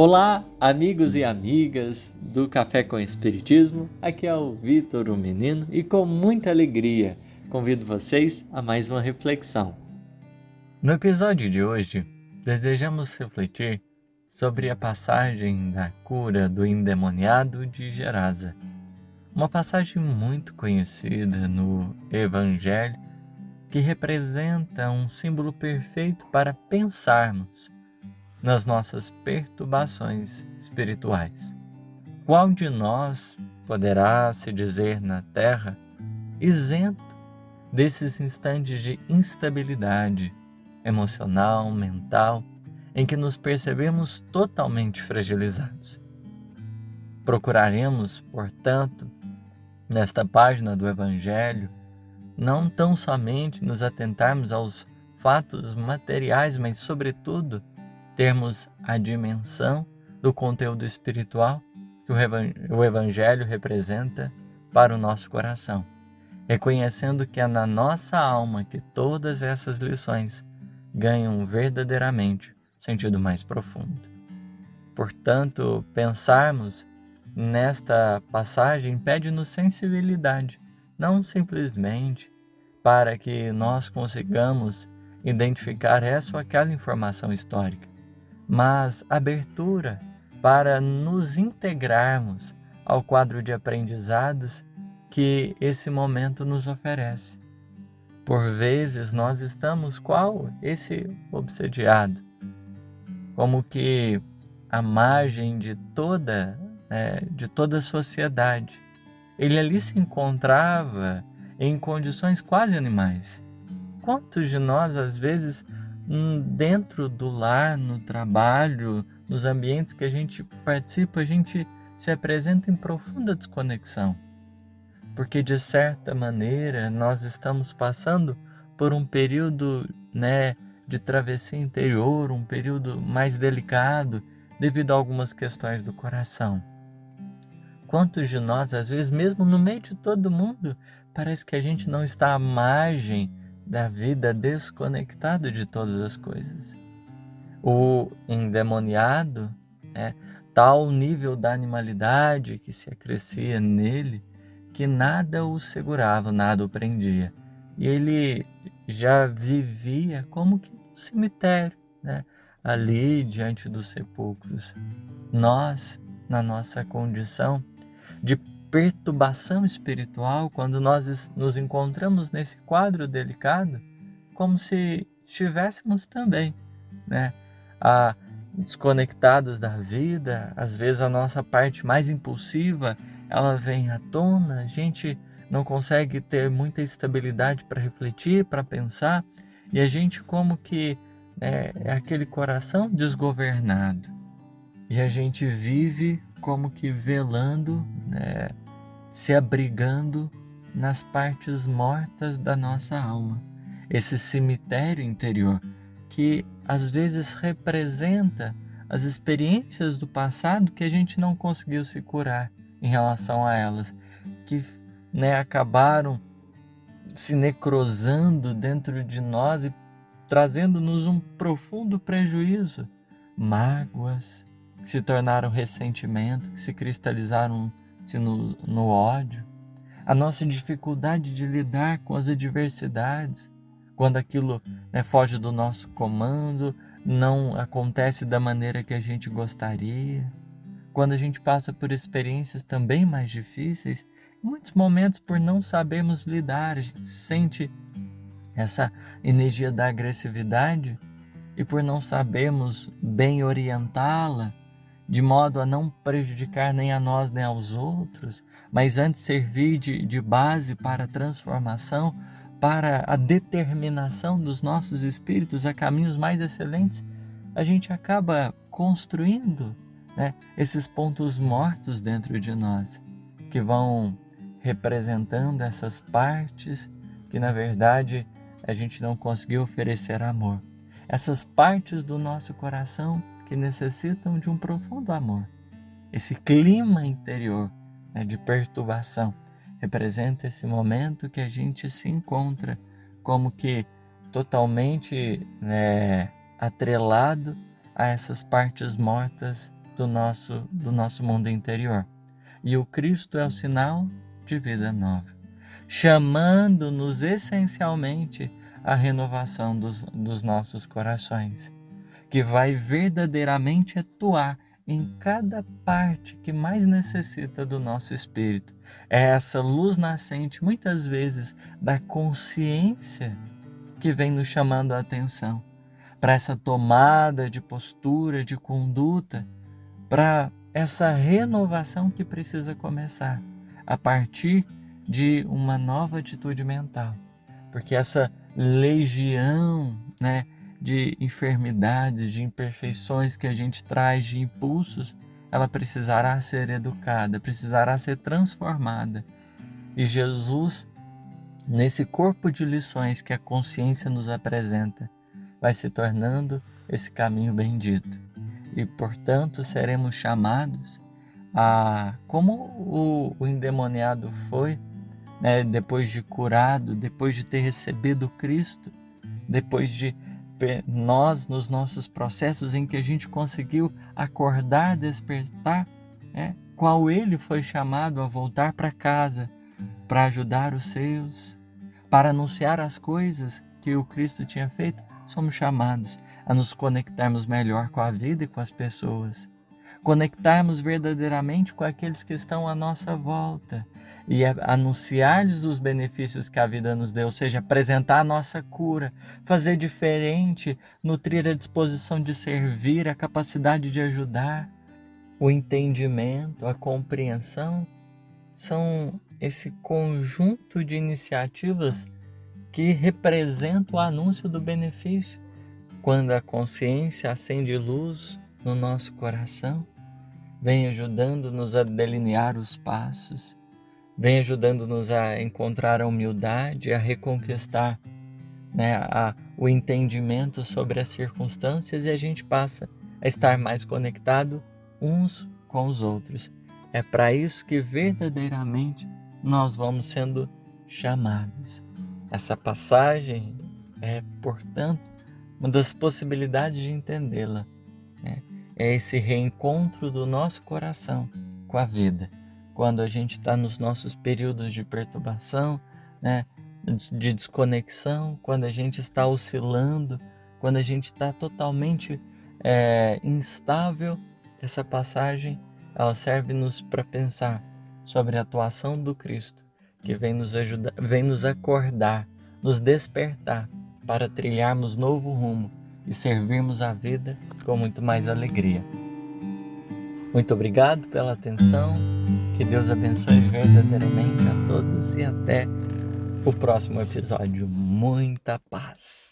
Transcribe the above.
Olá, amigos e amigas do Café com Espiritismo. Aqui é o Vitor, o menino, e com muita alegria convido vocês a mais uma reflexão. No episódio de hoje, desejamos refletir sobre a passagem da cura do endemoniado de Gerasa. Uma passagem muito conhecida no Evangelho que representa um símbolo perfeito para pensarmos nas nossas perturbações espirituais. Qual de nós poderá se dizer na Terra isento desses instantes de instabilidade emocional, mental, em que nos percebemos totalmente fragilizados? Procuraremos, portanto, nesta página do Evangelho, não tão somente nos atentarmos aos fatos materiais, mas, sobretudo, termos a dimensão do conteúdo espiritual que o Evangelho representa para o nosso coração, reconhecendo que é na nossa alma que todas essas lições ganham verdadeiramente sentido mais profundo. Portanto, pensarmos nesta passagem pede-nos sensibilidade, não simplesmente para que nós consigamos identificar essa ou aquela informação histórica, mas abertura para nos integrarmos ao quadro de aprendizados que esse momento nos oferece. Por vezes nós estamos qual esse obsediado, como que a margem de toda né, de toda a sociedade. Ele ali se encontrava em condições quase animais. Quantos de nós às vezes dentro do lar, no trabalho, nos ambientes que a gente participa, a gente se apresenta em profunda desconexão. Porque de certa maneira nós estamos passando por um período, né, de travessia interior, um período mais delicado devido a algumas questões do coração. Quantos de nós, às vezes, mesmo no meio de todo mundo, parece que a gente não está à margem da vida desconectado de todas as coisas. O endemoniado é tal nível da animalidade que se acrescia nele que nada o segurava, nada o prendia. E ele já vivia como que no cemitério, né? ali diante dos sepulcros. Nós, na nossa condição de perturbação espiritual, quando nós nos encontramos nesse quadro delicado, como se estivéssemos também, né, a, desconectados da vida, às vezes a nossa parte mais impulsiva, ela vem à tona, a gente não consegue ter muita estabilidade para refletir, para pensar, e a gente como que é, é aquele coração desgovernado. E a gente vive como que velando, né, se abrigando nas partes mortas da nossa alma. Esse cemitério interior que às vezes representa as experiências do passado que a gente não conseguiu se curar em relação a elas, que né, acabaram se necrosando dentro de nós e trazendo-nos um profundo prejuízo, mágoas, que se tornaram ressentimento, que se cristalizaram-se no, no ódio, a nossa dificuldade de lidar com as adversidades, quando aquilo né, foge do nosso comando, não acontece da maneira que a gente gostaria, quando a gente passa por experiências também mais difíceis, em muitos momentos por não sabermos lidar, a gente sente essa energia da agressividade e por não sabermos bem orientá-la, de modo a não prejudicar nem a nós nem aos outros, mas antes servir de, de base para a transformação, para a determinação dos nossos espíritos a caminhos mais excelentes, a gente acaba construindo né, esses pontos mortos dentro de nós, que vão representando essas partes que na verdade a gente não conseguiu oferecer amor. Essas partes do nosso coração que necessitam de um profundo amor. Esse clima interior né, de perturbação representa esse momento que a gente se encontra como que totalmente né, atrelado a essas partes mortas do nosso, do nosso mundo interior. E o Cristo é o sinal de vida nova, chamando-nos essencialmente à renovação dos, dos nossos corações, que vai verdadeiramente atuar em cada parte que mais necessita do nosso espírito. É essa luz nascente, muitas vezes, da consciência que vem nos chamando a atenção para essa tomada de postura, de conduta, para essa renovação que precisa começar a partir de uma nova atitude mental. Porque essa legião, né, de enfermidades, de imperfeições que a gente traz, de impulsos, ela precisará ser educada, precisará ser transformada. E Jesus, nesse corpo de lições que a consciência nos apresenta, vai se tornando esse caminho bendito. E, portanto, seremos chamados a, como o, o endemoniado foi, né, depois de curado, depois de ter recebido Cristo, depois de nós, nos nossos processos em que a gente conseguiu acordar, despertar, né, qual ele foi chamado a voltar para casa, para ajudar os seus, para anunciar as coisas que o Cristo tinha feito, somos chamados a nos conectarmos melhor com a vida e com as pessoas, conectarmos verdadeiramente com aqueles que estão à nossa volta e anunciar-lhes os benefícios que a vida nos deu, ou seja, apresentar a nossa cura, fazer diferente, nutrir a disposição de servir, a capacidade de ajudar, o entendimento, a compreensão, são esse conjunto de iniciativas que representam o anúncio do benefício. Quando a consciência acende luz no nosso coração, vem ajudando-nos a delinear os passos, vem ajudando-nos a encontrar a humildade, a reconquistar né, a, o entendimento sobre as circunstâncias e a gente passa a estar mais conectado uns com os outros. É para isso que verdadeiramente nós vamos sendo chamados. Essa passagem é, portanto, uma das possibilidades de entendê-la. Né? É esse reencontro do nosso coração com a vida quando a gente está nos nossos períodos de perturbação, né, de desconexão, quando a gente está oscilando, quando a gente está totalmente é, instável, essa passagem ela serve-nos para pensar sobre a atuação do Cristo, que vem nos ajudar, vem nos acordar, nos despertar para trilharmos novo rumo e servirmos a vida com muito mais alegria. Muito obrigado pela atenção. Que Deus abençoe verdadeiramente a todos e até o próximo episódio. Muita paz.